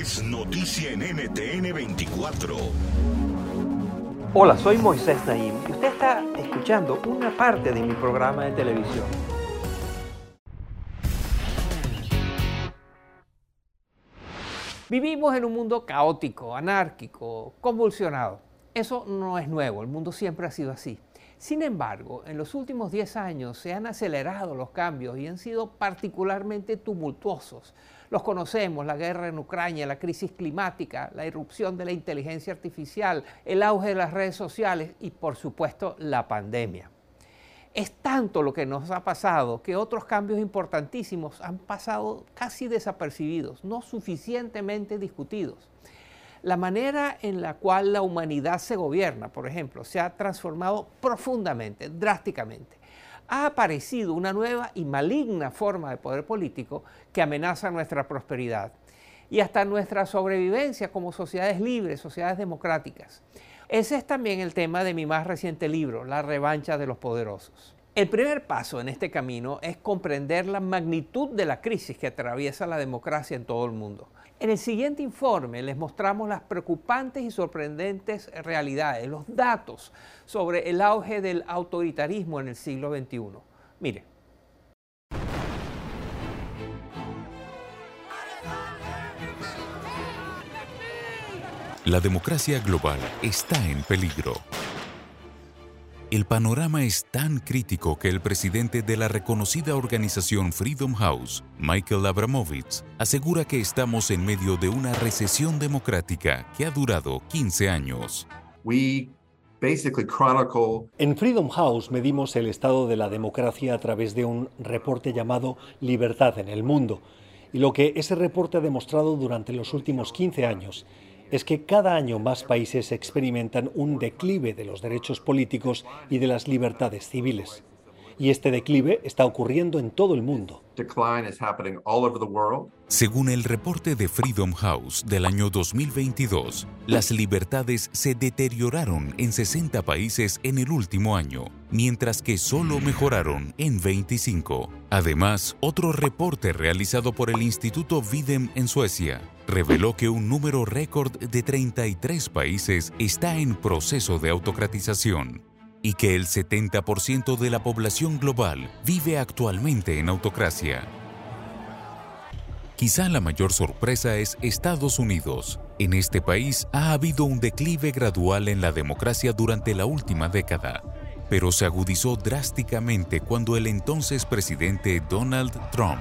es noticia en NTN 24. Hola, soy Moisés Naim y usted está escuchando una parte de mi programa de televisión. Vivimos en un mundo caótico, anárquico, convulsionado. Eso no es nuevo, el mundo siempre ha sido así. Sin embargo, en los últimos 10 años se han acelerado los cambios y han sido particularmente tumultuosos. Los conocemos, la guerra en Ucrania, la crisis climática, la irrupción de la inteligencia artificial, el auge de las redes sociales y por supuesto la pandemia. Es tanto lo que nos ha pasado que otros cambios importantísimos han pasado casi desapercibidos, no suficientemente discutidos. La manera en la cual la humanidad se gobierna, por ejemplo, se ha transformado profundamente, drásticamente. Ha aparecido una nueva y maligna forma de poder político que amenaza nuestra prosperidad y hasta nuestra sobrevivencia como sociedades libres, sociedades democráticas. Ese es también el tema de mi más reciente libro, La revancha de los poderosos. El primer paso en este camino es comprender la magnitud de la crisis que atraviesa la democracia en todo el mundo. En el siguiente informe les mostramos las preocupantes y sorprendentes realidades, los datos sobre el auge del autoritarismo en el siglo XXI. Mire. La democracia global está en peligro. El panorama es tan crítico que el presidente de la reconocida organización Freedom House, Michael Abramovich, asegura que estamos en medio de una recesión democrática que ha durado 15 años. En Freedom House medimos el estado de la democracia a través de un reporte llamado Libertad en el Mundo. Y lo que ese reporte ha demostrado durante los últimos 15 años es que cada año más países experimentan un declive de los derechos políticos y de las libertades civiles. Y este declive está ocurriendo en todo el mundo. Según el reporte de Freedom House del año 2022, las libertades se deterioraron en 60 países en el último año, mientras que solo mejoraron en 25. Además, otro reporte realizado por el Instituto Videm en Suecia reveló que un número récord de 33 países está en proceso de autocratización y que el 70% de la población global vive actualmente en autocracia. Quizá la mayor sorpresa es Estados Unidos. En este país ha habido un declive gradual en la democracia durante la última década, pero se agudizó drásticamente cuando el entonces presidente Donald Trump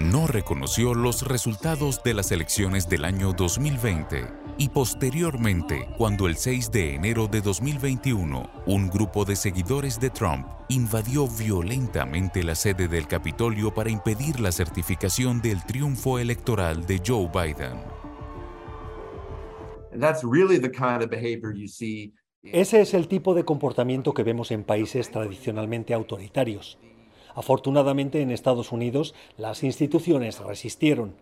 no reconoció los resultados de las elecciones del año 2020 y posteriormente, cuando el 6 de enero de 2021, un grupo de seguidores de Trump invadió violentamente la sede del Capitolio para impedir la certificación del triunfo electoral de Joe Biden. Ese es el tipo de comportamiento que vemos en países tradicionalmente autoritarios. Afortunadamente en Estados Unidos las instituciones resistieron.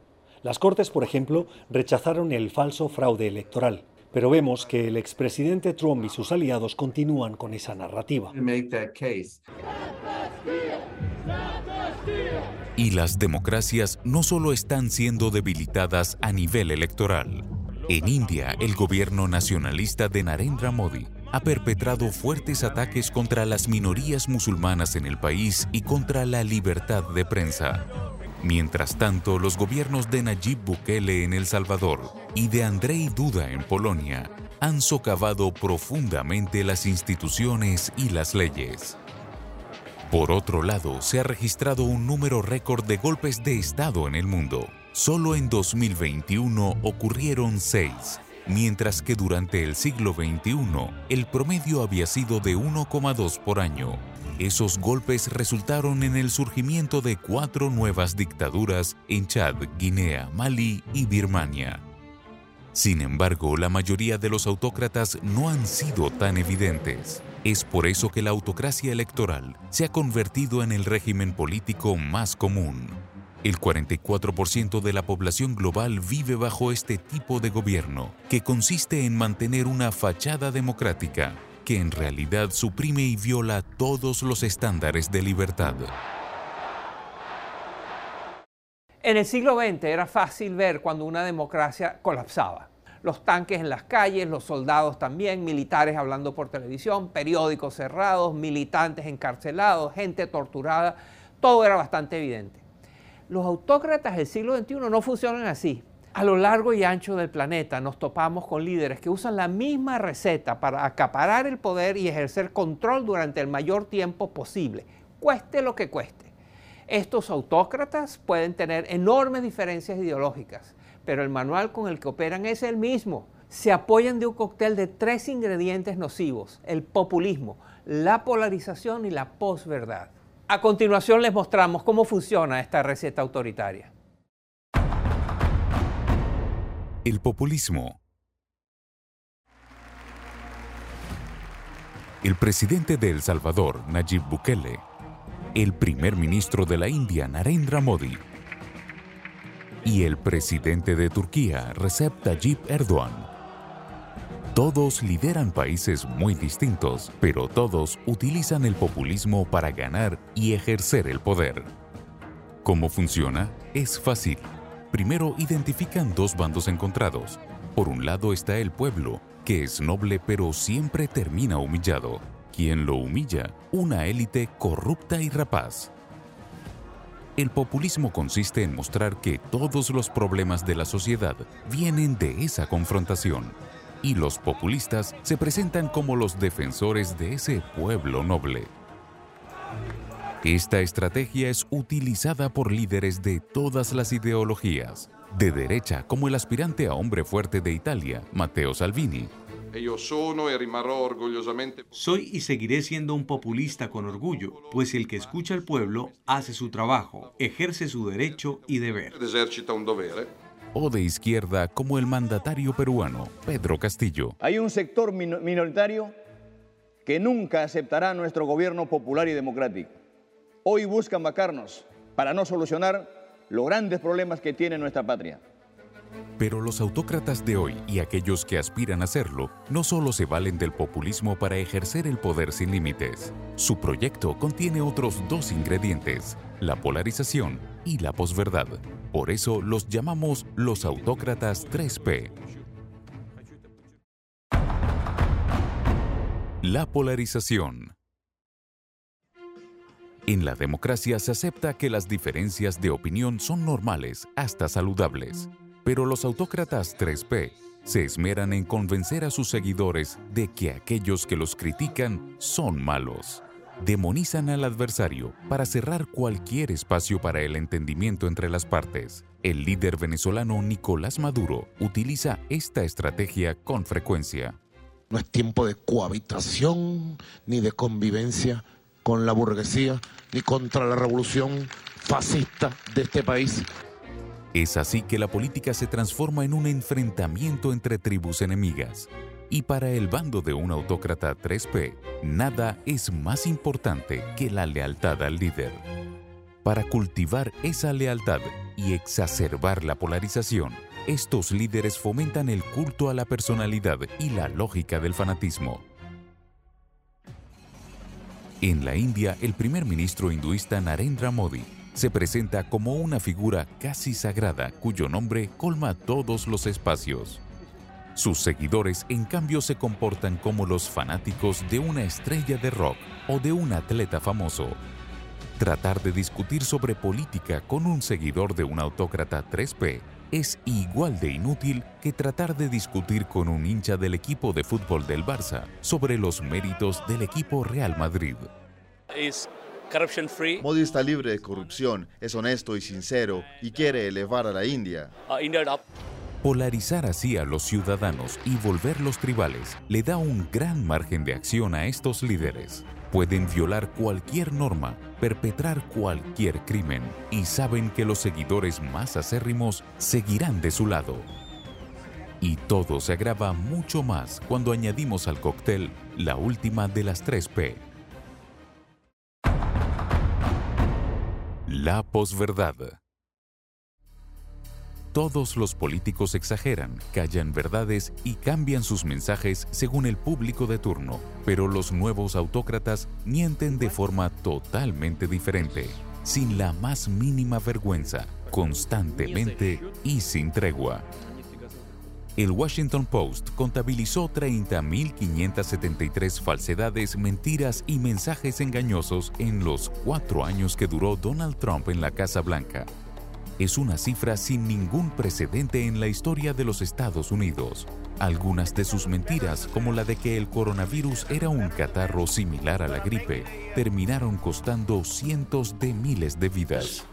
Las Cortes, por ejemplo, rechazaron el falso fraude electoral. Pero vemos que el expresidente Trump y sus aliados continúan con esa narrativa. Y las democracias no solo están siendo debilitadas a nivel electoral. En India, el gobierno nacionalista de Narendra Modi ha perpetrado fuertes ataques contra las minorías musulmanas en el país y contra la libertad de prensa. Mientras tanto, los gobiernos de Nayib Bukele en El Salvador y de Andrei Duda en Polonia han socavado profundamente las instituciones y las leyes. Por otro lado, se ha registrado un número récord de golpes de Estado en el mundo. Solo en 2021 ocurrieron seis, mientras que durante el siglo XXI el promedio había sido de 1,2 por año. Esos golpes resultaron en el surgimiento de cuatro nuevas dictaduras en Chad, Guinea, Mali y Birmania. Sin embargo, la mayoría de los autócratas no han sido tan evidentes. Es por eso que la autocracia electoral se ha convertido en el régimen político más común. El 44% de la población global vive bajo este tipo de gobierno, que consiste en mantener una fachada democrática que en realidad suprime y viola todos los estándares de libertad. En el siglo XX era fácil ver cuando una democracia colapsaba. Los tanques en las calles, los soldados también, militares hablando por televisión, periódicos cerrados, militantes encarcelados, gente torturada, todo era bastante evidente. Los autócratas del siglo XXI no funcionan así. A lo largo y ancho del planeta nos topamos con líderes que usan la misma receta para acaparar el poder y ejercer control durante el mayor tiempo posible, cueste lo que cueste. Estos autócratas pueden tener enormes diferencias ideológicas, pero el manual con el que operan es el mismo. Se apoyan de un cóctel de tres ingredientes nocivos, el populismo, la polarización y la posverdad. A continuación les mostramos cómo funciona esta receta autoritaria. El populismo. El presidente de El Salvador, Nayib Bukele, el primer ministro de la India, Narendra Modi, y el presidente de Turquía, Recep Tayyip Erdogan. Todos lideran países muy distintos, pero todos utilizan el populismo para ganar y ejercer el poder. ¿Cómo funciona? Es fácil. Primero identifican dos bandos encontrados. Por un lado está el pueblo, que es noble pero siempre termina humillado. ¿Quién lo humilla? Una élite corrupta y rapaz. El populismo consiste en mostrar que todos los problemas de la sociedad vienen de esa confrontación. Y los populistas se presentan como los defensores de ese pueblo noble. Esta estrategia es utilizada por líderes de todas las ideologías, de derecha como el aspirante a hombre fuerte de Italia, Matteo Salvini. Soy y seguiré siendo un populista con orgullo, pues el que escucha al pueblo hace su trabajo, ejerce su derecho y deber. O de izquierda como el mandatario peruano, Pedro Castillo. Hay un sector minoritario que nunca aceptará nuestro gobierno popular y democrático hoy buscan vacarnos para no solucionar los grandes problemas que tiene nuestra patria. Pero los autócratas de hoy y aquellos que aspiran a hacerlo no solo se valen del populismo para ejercer el poder sin límites. Su proyecto contiene otros dos ingredientes, la polarización y la posverdad. Por eso los llamamos los autócratas 3P. La polarización. En la democracia se acepta que las diferencias de opinión son normales, hasta saludables. Pero los autócratas 3P se esmeran en convencer a sus seguidores de que aquellos que los critican son malos. Demonizan al adversario para cerrar cualquier espacio para el entendimiento entre las partes. El líder venezolano Nicolás Maduro utiliza esta estrategia con frecuencia. No es tiempo de cohabitación ni de convivencia con la burguesía ni contra la revolución fascista de este país. Es así que la política se transforma en un enfrentamiento entre tribus enemigas. Y para el bando de un autócrata 3P, nada es más importante que la lealtad al líder. Para cultivar esa lealtad y exacerbar la polarización, estos líderes fomentan el culto a la personalidad y la lógica del fanatismo. En la India, el primer ministro hinduista Narendra Modi se presenta como una figura casi sagrada cuyo nombre colma todos los espacios. Sus seguidores, en cambio, se comportan como los fanáticos de una estrella de rock o de un atleta famoso. Tratar de discutir sobre política con un seguidor de un autócrata 3P es igual de inútil que tratar de discutir con un hincha del equipo de fútbol del Barça sobre los méritos del equipo Real Madrid. Modi está libre de corrupción, es honesto y sincero y quiere elevar a la India. Uh, Polarizar así a los ciudadanos y volverlos tribales le da un gran margen de acción a estos líderes. Pueden violar cualquier norma, perpetrar cualquier crimen y saben que los seguidores más acérrimos seguirán de su lado. Y todo se agrava mucho más cuando añadimos al cóctel la última de las tres P. La posverdad. Todos los políticos exageran, callan verdades y cambian sus mensajes según el público de turno, pero los nuevos autócratas mienten de forma totalmente diferente, sin la más mínima vergüenza, constantemente y sin tregua. El Washington Post contabilizó 30.573 falsedades, mentiras y mensajes engañosos en los cuatro años que duró Donald Trump en la Casa Blanca. Es una cifra sin ningún precedente en la historia de los Estados Unidos. Algunas de sus mentiras, como la de que el coronavirus era un catarro similar a la gripe, terminaron costando cientos de miles de vidas.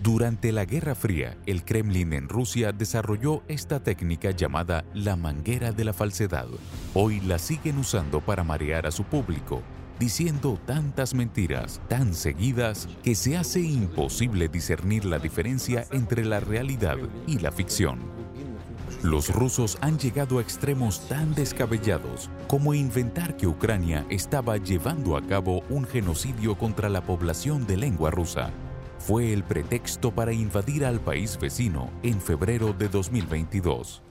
Durante la Guerra Fría, el Kremlin en Rusia desarrolló esta técnica llamada la manguera de la falsedad. Hoy la siguen usando para marear a su público, diciendo tantas mentiras tan seguidas que se hace imposible discernir la diferencia entre la realidad y la ficción. Los rusos han llegado a extremos tan descabellados como inventar que Ucrania estaba llevando a cabo un genocidio contra la población de lengua rusa fue el pretexto para invadir al país vecino en febrero de 2022.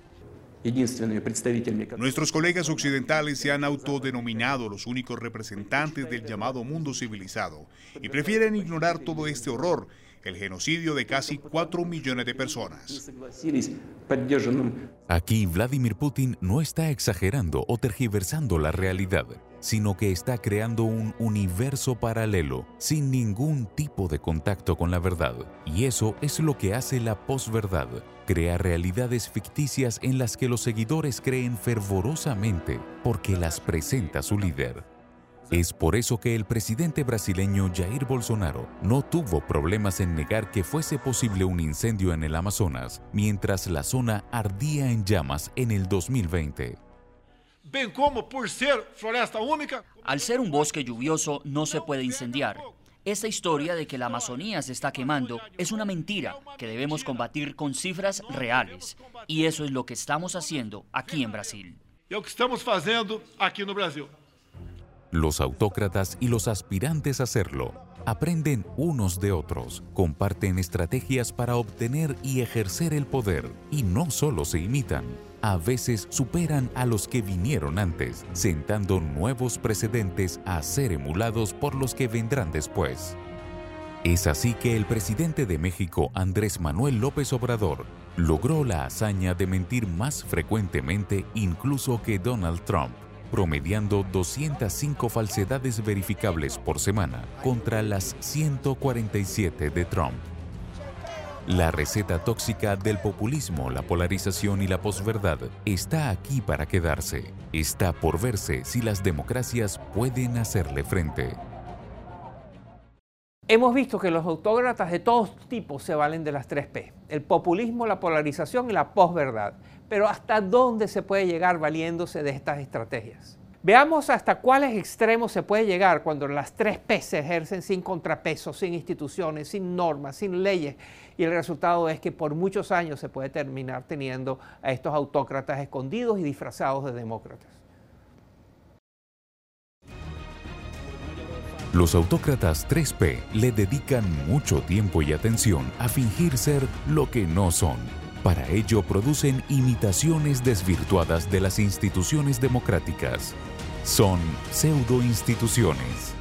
Nuestros colegas occidentales se han autodenominado los únicos representantes del llamado mundo civilizado y prefieren ignorar todo este horror, el genocidio de casi 4 millones de personas. Aquí Vladimir Putin no está exagerando o tergiversando la realidad sino que está creando un universo paralelo sin ningún tipo de contacto con la verdad. Y eso es lo que hace la posverdad. Crea realidades ficticias en las que los seguidores creen fervorosamente porque las presenta su líder. Es por eso que el presidente brasileño Jair Bolsonaro no tuvo problemas en negar que fuese posible un incendio en el Amazonas mientras la zona ardía en llamas en el 2020 como por ser floresta única. Al ser un bosque lluvioso no se puede incendiar. Esta historia de que la Amazonía se está quemando es una mentira que debemos combatir con cifras reales. Y eso es lo que estamos haciendo aquí en Brasil. lo que estamos haciendo aquí en Brasil. Los autócratas y los aspirantes a hacerlo aprenden unos de otros, comparten estrategias para obtener y ejercer el poder y no solo se imitan, a veces superan a los que vinieron antes, sentando nuevos precedentes a ser emulados por los que vendrán después. Es así que el presidente de México, Andrés Manuel López Obrador, logró la hazaña de mentir más frecuentemente incluso que Donald Trump promediando 205 falsedades verificables por semana contra las 147 de Trump. La receta tóxica del populismo, la polarización y la posverdad está aquí para quedarse. Está por verse si las democracias pueden hacerle frente. Hemos visto que los autócratas de todos tipos se valen de las tres P, el populismo, la polarización y la posverdad. Pero ¿hasta dónde se puede llegar valiéndose de estas estrategias? Veamos hasta cuáles extremos se puede llegar cuando las tres P se ejercen sin contrapeso, sin instituciones, sin normas, sin leyes. Y el resultado es que por muchos años se puede terminar teniendo a estos autócratas escondidos y disfrazados de demócratas. Los autócratas 3P le dedican mucho tiempo y atención a fingir ser lo que no son para ello producen imitaciones desvirtuadas de las instituciones democráticas. Son pseudoinstituciones.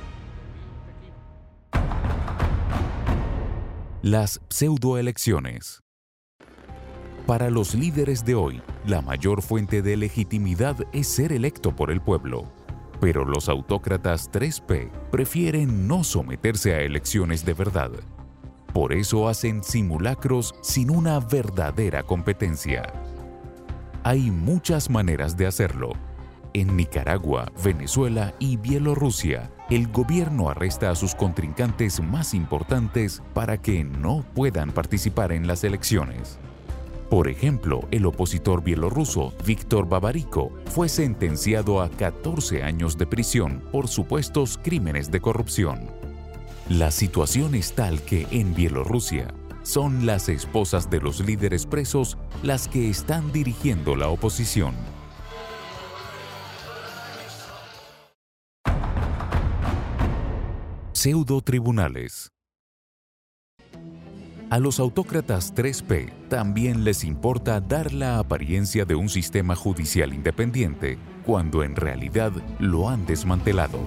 Las pseudoelecciones. Para los líderes de hoy, la mayor fuente de legitimidad es ser electo por el pueblo. Pero los autócratas 3P prefieren no someterse a elecciones de verdad por eso hacen simulacros sin una verdadera competencia. Hay muchas maneras de hacerlo. En Nicaragua, Venezuela y Bielorrusia, el gobierno arresta a sus contrincantes más importantes para que no puedan participar en las elecciones. Por ejemplo, el opositor bielorruso Víctor Babariko fue sentenciado a 14 años de prisión por supuestos crímenes de corrupción. La situación es tal que en Bielorrusia son las esposas de los líderes presos las que están dirigiendo la oposición. Pseudo tribunales. A los autócratas 3P también les importa dar la apariencia de un sistema judicial independiente cuando en realidad lo han desmantelado.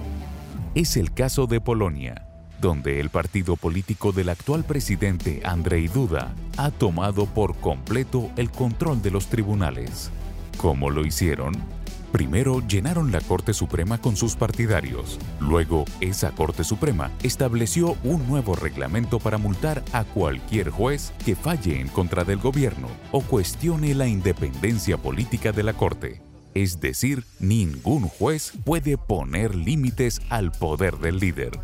Es el caso de Polonia, donde el partido político del actual presidente Andrei Duda ha tomado por completo el control de los tribunales. ¿Cómo lo hicieron? Primero llenaron la Corte Suprema con sus partidarios. Luego, esa Corte Suprema estableció un nuevo reglamento para multar a cualquier juez que falle en contra del gobierno o cuestione la independencia política de la Corte. Es decir, ningún juez puede poner límites al poder del líder.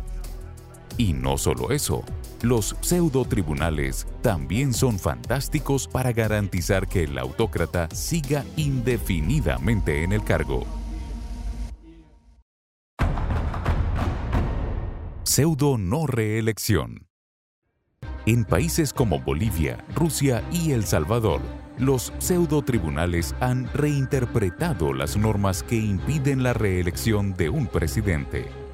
Y no solo eso, los pseudo tribunales también son fantásticos para garantizar que el autócrata siga indefinidamente en el cargo. Pseudo no reelección. En países como Bolivia, Rusia y El Salvador, los pseudo tribunales han reinterpretado las normas que impiden la reelección de un presidente.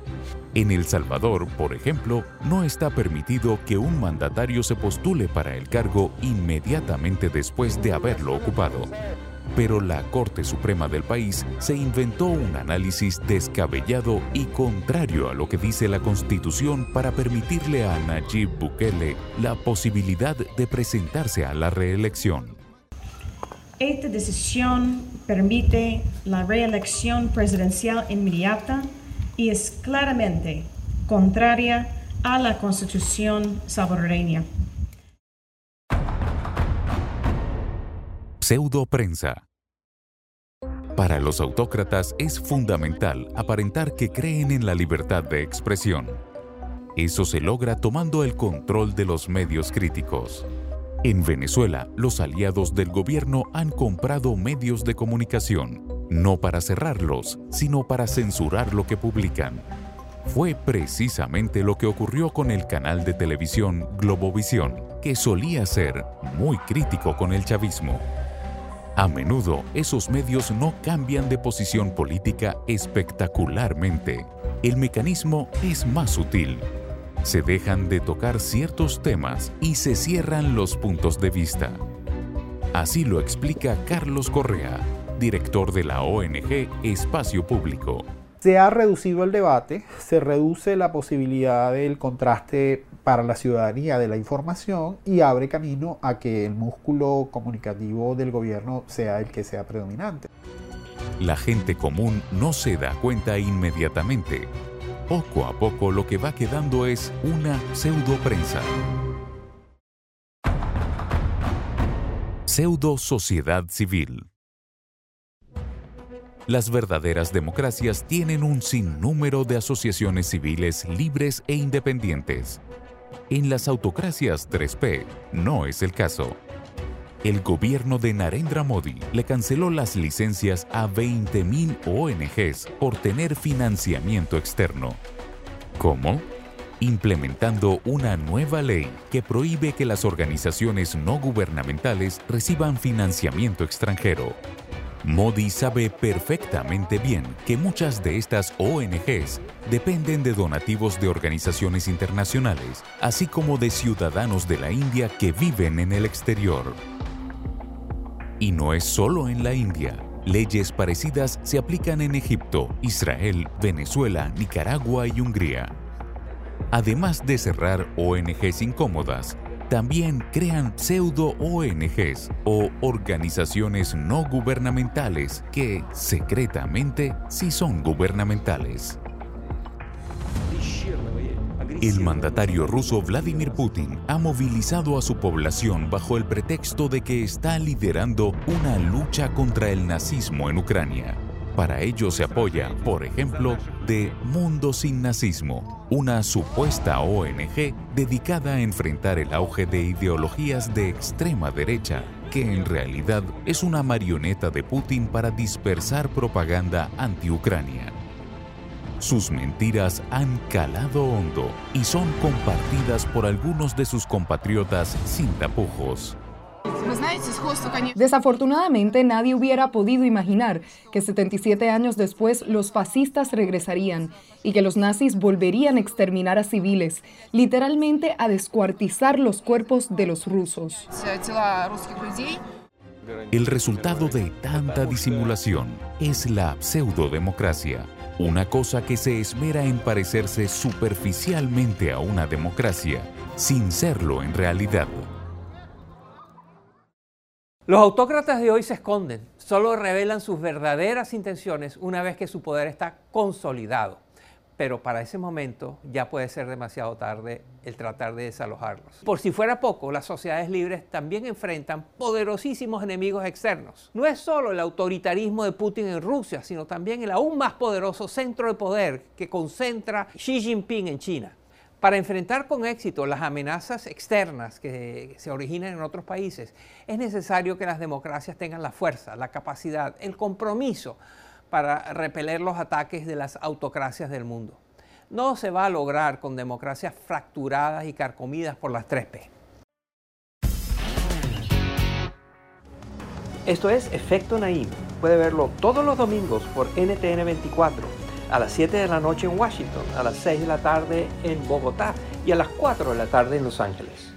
En El Salvador, por ejemplo, no está permitido que un mandatario se postule para el cargo inmediatamente después de haberlo ocupado. Pero la Corte Suprema del país se inventó un análisis descabellado y contrario a lo que dice la Constitución para permitirle a Nayib Bukele la posibilidad de presentarse a la reelección. Esta decisión permite la reelección presidencial inmediata y es claramente contraria a la constitución salvadoreña. Pseudo prensa. Para los autócratas es fundamental aparentar que creen en la libertad de expresión. Eso se logra tomando el control de los medios críticos. En Venezuela, los aliados del gobierno han comprado medios de comunicación no para cerrarlos, sino para censurar lo que publican. Fue precisamente lo que ocurrió con el canal de televisión Globovisión, que solía ser muy crítico con el chavismo. A menudo esos medios no cambian de posición política espectacularmente. El mecanismo es más sutil. Se dejan de tocar ciertos temas y se cierran los puntos de vista. Así lo explica Carlos Correa, director de la ONG Espacio Público. Se ha reducido el debate, se reduce la posibilidad del contraste para la ciudadanía de la información y abre camino a que el músculo comunicativo del gobierno sea el que sea predominante. La gente común no se da cuenta inmediatamente. Poco a poco lo que va quedando es una pseudo prensa. Pseudo sociedad civil. Las verdaderas democracias tienen un sinnúmero de asociaciones civiles libres e independientes. En las autocracias 3P no es el caso. El gobierno de Narendra Modi le canceló las licencias a 20.000 ONGs por tener financiamiento externo. ¿Cómo? Implementando una nueva ley que prohíbe que las organizaciones no gubernamentales reciban financiamiento extranjero. Modi sabe perfectamente bien que muchas de estas ONGs dependen de donativos de organizaciones internacionales, así como de ciudadanos de la India que viven en el exterior. Y no es solo en la India. Leyes parecidas se aplican en Egipto, Israel, Venezuela, Nicaragua y Hungría. Además de cerrar ONGs incómodas, también crean pseudo-ONGs o organizaciones no gubernamentales que, secretamente, sí son gubernamentales. El mandatario ruso Vladimir Putin ha movilizado a su población bajo el pretexto de que está liderando una lucha contra el nazismo en Ucrania. Para ello se apoya, por ejemplo, de Mundo Sin Nazismo, una supuesta ONG dedicada a enfrentar el auge de ideologías de extrema derecha, que en realidad es una marioneta de Putin para dispersar propaganda anti-Ucrania. Sus mentiras han calado hondo y son compartidas por algunos de sus compatriotas sin tapujos. Desafortunadamente, nadie hubiera podido imaginar que 77 años después los fascistas regresarían y que los nazis volverían a exterminar a civiles, literalmente a descuartizar los cuerpos de los rusos. El resultado de tanta disimulación es la pseudodemocracia una cosa que se esmera en parecerse superficialmente a una democracia, sin serlo en realidad. Los autócratas de hoy se esconden, solo revelan sus verdaderas intenciones una vez que su poder está consolidado pero para ese momento ya puede ser demasiado tarde el tratar de desalojarlos. Por si fuera poco, las sociedades libres también enfrentan poderosísimos enemigos externos. No es solo el autoritarismo de Putin en Rusia, sino también el aún más poderoso centro de poder que concentra Xi Jinping en China. Para enfrentar con éxito las amenazas externas que se originan en otros países, es necesario que las democracias tengan la fuerza, la capacidad, el compromiso para repeler los ataques de las autocracias del mundo. No se va a lograr con democracias fracturadas y carcomidas por las 3P. Esto es Efecto Naim. Puede verlo todos los domingos por NTN 24, a las 7 de la noche en Washington, a las 6 de la tarde en Bogotá y a las 4 de la tarde en Los Ángeles.